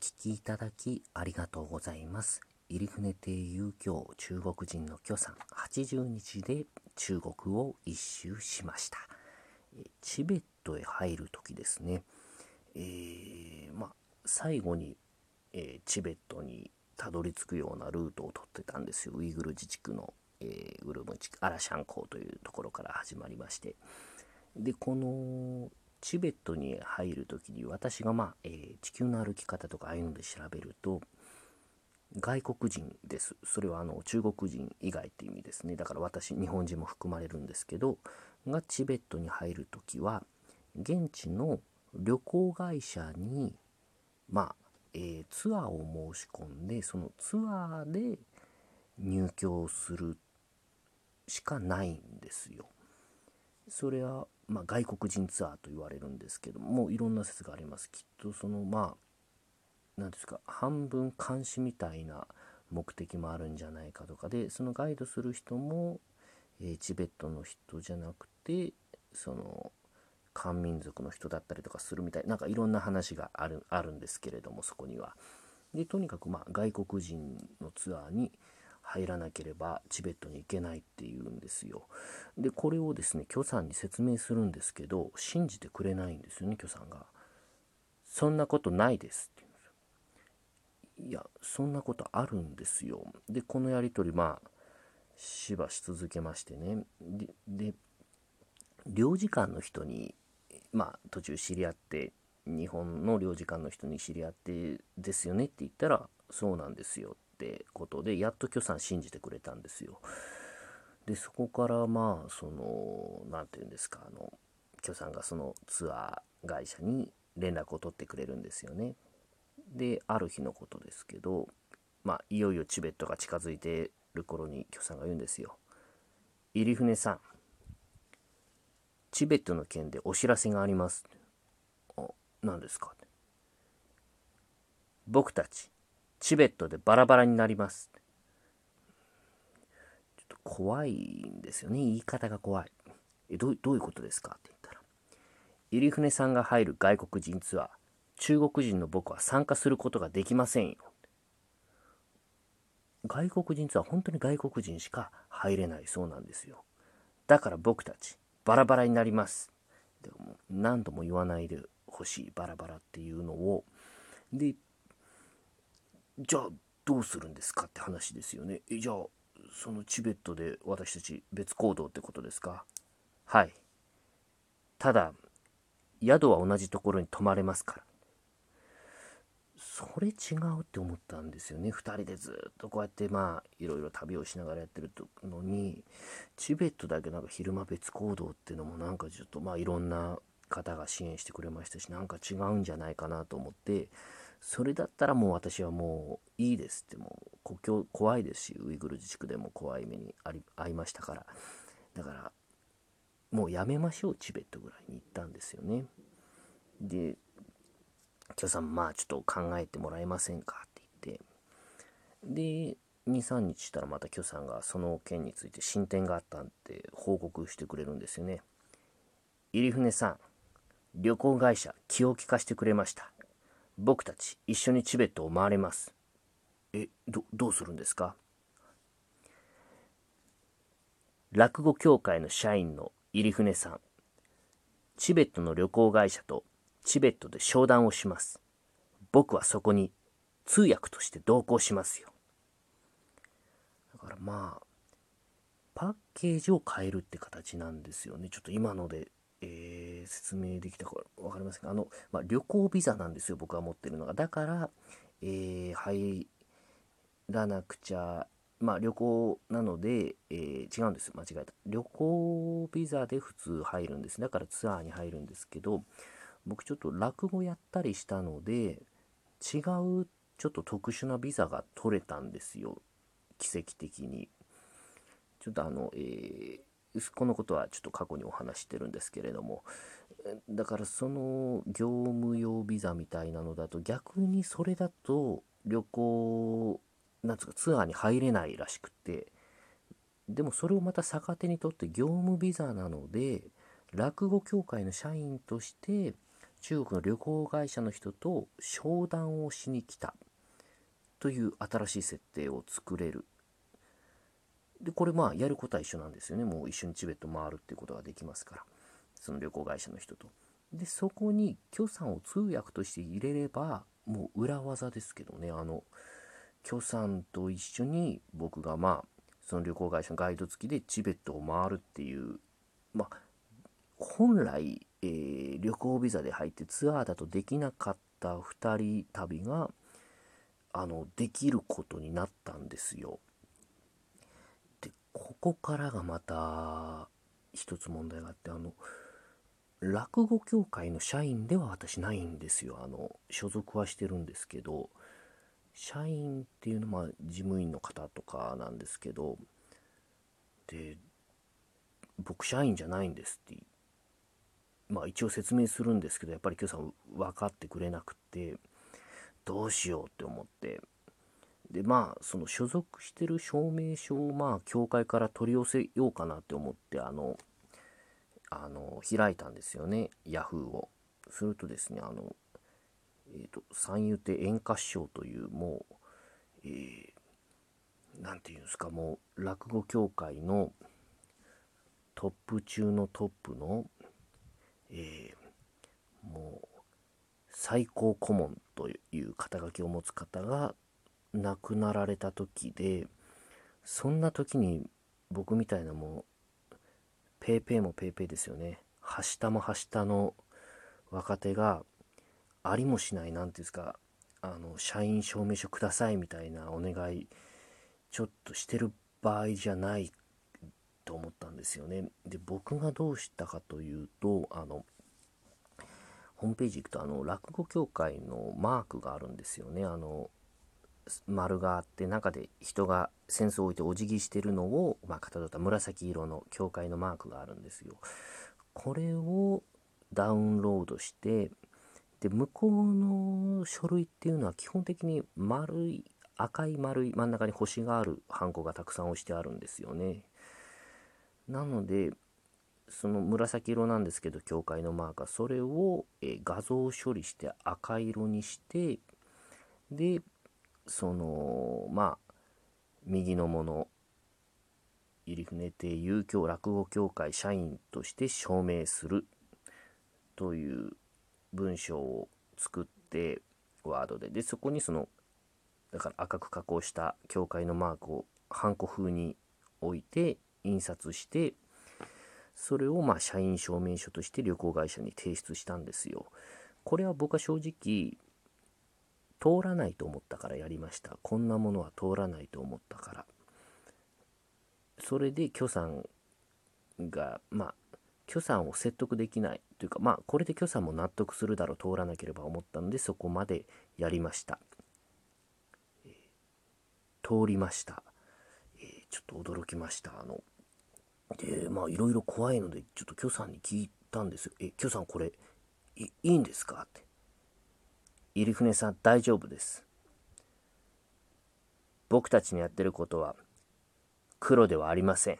聞きいただきありがとうございます。入船亭遊興中国人の許さん80日で中国を一周しました。チベットへ入る時ですね、えーまあ、最後に、えーチベットにたどり着くようなルートを取ってたんですよ。ウイグル自治区の、えーウルムチアラシャン港というところから始まりまして、でこのチベットに入る時に私が、まあえー地球の歩き方とかああいうので調べると外国人ですそれはあの中国人以外って意味ですねだから私日本人も含まれるんですけどがチベットに入る時は現地の旅行会社にまあ、えーツアーを申し込んでそのツアーで入居するしかないんですよ。それは、まあ、外国人ツアーと言われるんですけどもいろんな説がありますきっとそのまあ何ですか半分監視みたいな目的もあるんじゃないかとかでそのガイドする人も、えーチベットの人じゃなくてその漢民族の人だったりとかするみたいなんかいろんな話があるあるんですけれどもそこには。でとにかくまあ外国人のツアーに入らなければチベットに行けないっていうんですよ。でこれをですね許さんに説明するんですけど信じてくれないんですよね許さんが。そんなことないですって言うんですよ。いやそんなことあるんですよ。でこのやり取りまあしばし続けましてねで領事館の人にまあ途中知り合って日本の領事館の人に知り合ってですよねって言ったらそうなんですよってことでやっと許さん信じてくれたんですよ。でそこからまあその何て言うんですかあの許さんがそのツアー会社に連絡を取ってくれるんですよね。である日のことですけどまあいよいよチベットが近づいてる頃に許さんが言うんですよ。入船さんチベットの件でお知らせがあります。あ、何ですか僕たち、チベットでバラバラになります。ちょっと怖いんですよね。言い方が怖い。え、どういうことですか？って言ったら。入船さんが入る外国人ツアー、中国人の僕は参加することができませんよ。外国人ツアー、本当に外国人しか入れないそうなんですよ。だから僕たち、バラバラになります。でも何度も言わないでほしい、バラバラっていうのを。で、じゃあどうするんですかって話ですよね。えじゃあ、そのチベットで私たち別行動ってことですか？はい。ただ、宿は同じところに泊まれますから。それ違うって思ったんですよね。2人でずっとこうやってまあいろいろ旅をしながらやってるのにチベットだけなんか昼間別行動っていうのもなんかちょっとまあいろんな方が支援してくれましたしなんか違うんじゃないかなと思ってそれだったらもう私はもういいですってもう国境怖いですしウイグル自治区でも怖い目にあり遭いましたから。だからもうやめましょうチベットぐらいに行ったんですよね。で許さんまあちょっと考えてもらえませんかって言って。で23日したらまた許さんがその件について進展があったんって報告してくれるんですよね。入船さん旅行会社気を利かしてくれました。僕たち一緒にチベットを回れますえどどうするんですか？落語協会の社員の入船さんチベットの旅行会社とチベットで商談をします。僕はそこに通訳として同行しますよ。だからまあ、パッケージを変えるって形なんですよね。ちょっと今ので、えー説明できたか分かりませんが、あの、まあ、旅行ビザなんですよ、僕が持ってるのが。だから、えー入らなくちゃ、まあ旅行なので、えー違うんですよ、間違えた。旅行ビザで普通入るんです。だからツアーに入るんですけど、僕ちょっと落語やったりしたので違うちょっと特殊なビザが取れたんですよ奇跡的にちょっとあの、えーこのことはちょっと過去にお話してるんですけれどもだからその業務用ビザみたいなのだと逆にそれだと旅行なんつうかツアーに入れないらしくてでもそれをまた逆手にとって業務ビザなので落語協会の社員として中国の旅行会社の人と商談をしに来たという新しい設定を作れる。で、これまあやることは一緒なんですよね。もう一緒にチベット回るっていうことができますから。その旅行会社の人と。で、そこに許さんを通訳として入れれば、もう裏技ですけどね、あの、許さんと一緒に僕がまあ、その旅行会社のガイド付きでチベットを回るっていう、まあ、本来、えー、旅行ビザで入ってツアーだとできなかった2人旅が、あの、できることになったんですよ。ここからがまた、一つ問題があって、あの、落語協会の社員では私ないんですよ。あの、所属はしてるんですけど、社員っていうのは事務員の方とかなんですけど、で、僕社員じゃないんですって、まあ一応説明するんですけど、やっぱり今日さん分かってくれなくて、どうしようって思って、で、まあ、その所属してる証明書をまあ、協会から取り寄せようかなって思って、あの、あの、開いたんですよね、ヤフーを。するとですね、あの、えっ、ー、と、三遊亭演歌師匠という、もう、えー、ていうんですか、もう、落語協会のトップ中のトップの、えー、もう、最高顧問という肩書きを持つ方が亡くなられた時で、そんな時に僕みたいなもうペイペイもペイペイですよね。はしたもはしたの若手がありもしない、なんていうんですか、あの、社員証明書くださいみたいなお願い、ちょっとしてる場合じゃないと思ったんですよね。で、僕がどうしたかというと、あの、ホームページ行くと、あの、落語協会のマークがあるんですよね。あの、丸があって中で人が扇子を置いてお辞儀してるのを、まあ、かたどった紫色の教会のマークがあるんですよ。これをダウンロードしてで向こうの書類っていうのは基本的に丸い赤い丸い真ん中に星があるハンコがたくさん押してあるんですよね。なのでその紫色なんですけど教会のマーカーそれを、え画像処理して赤色にしてでそのまあ右のもの入船亭遊興落語協会社員として証明するという文章を作ってワードででそこにそのだから赤く加工した教会のマークをハンコ風に置いて印刷してそれをまあ社員証明書として旅行会社に提出したんですよ。これは僕は正直通らないと思ったからやりました。こんなものは通らないと思ったから。それで許さんが、まあ、許さんを説得できないというか、まあ、これで許さんも納得するだろう、通らなければ思ったので、そこまでやりました。通りました。え、ちょっと驚きました。あの、で、まあ、いろいろ怖いので、ちょっと許さんに聞いたんですよ。え、許さんこれ、いいんですか？って。入船さん大丈夫です。僕たちのやってることは黒ではありません。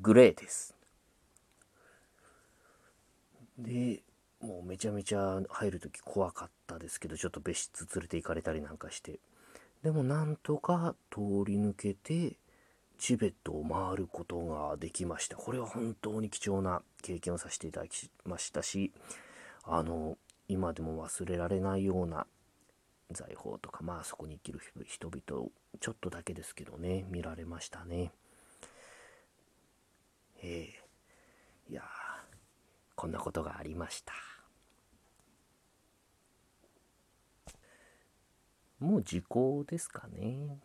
グレーです。で、もうめちゃめちゃ入るとき怖かったですけど、ちょっと別室連れて行かれたりなんかして。でもなんとか通り抜けて、チベットを回ることができました。これは本当に貴重な経験をさせていただきましたし、あの、今でも忘れられないような財宝とかまあそこに生きる人々ちょっとだけですけどね見られましたね。ええ。ー、いやこんなことがありました。もう時効ですかね。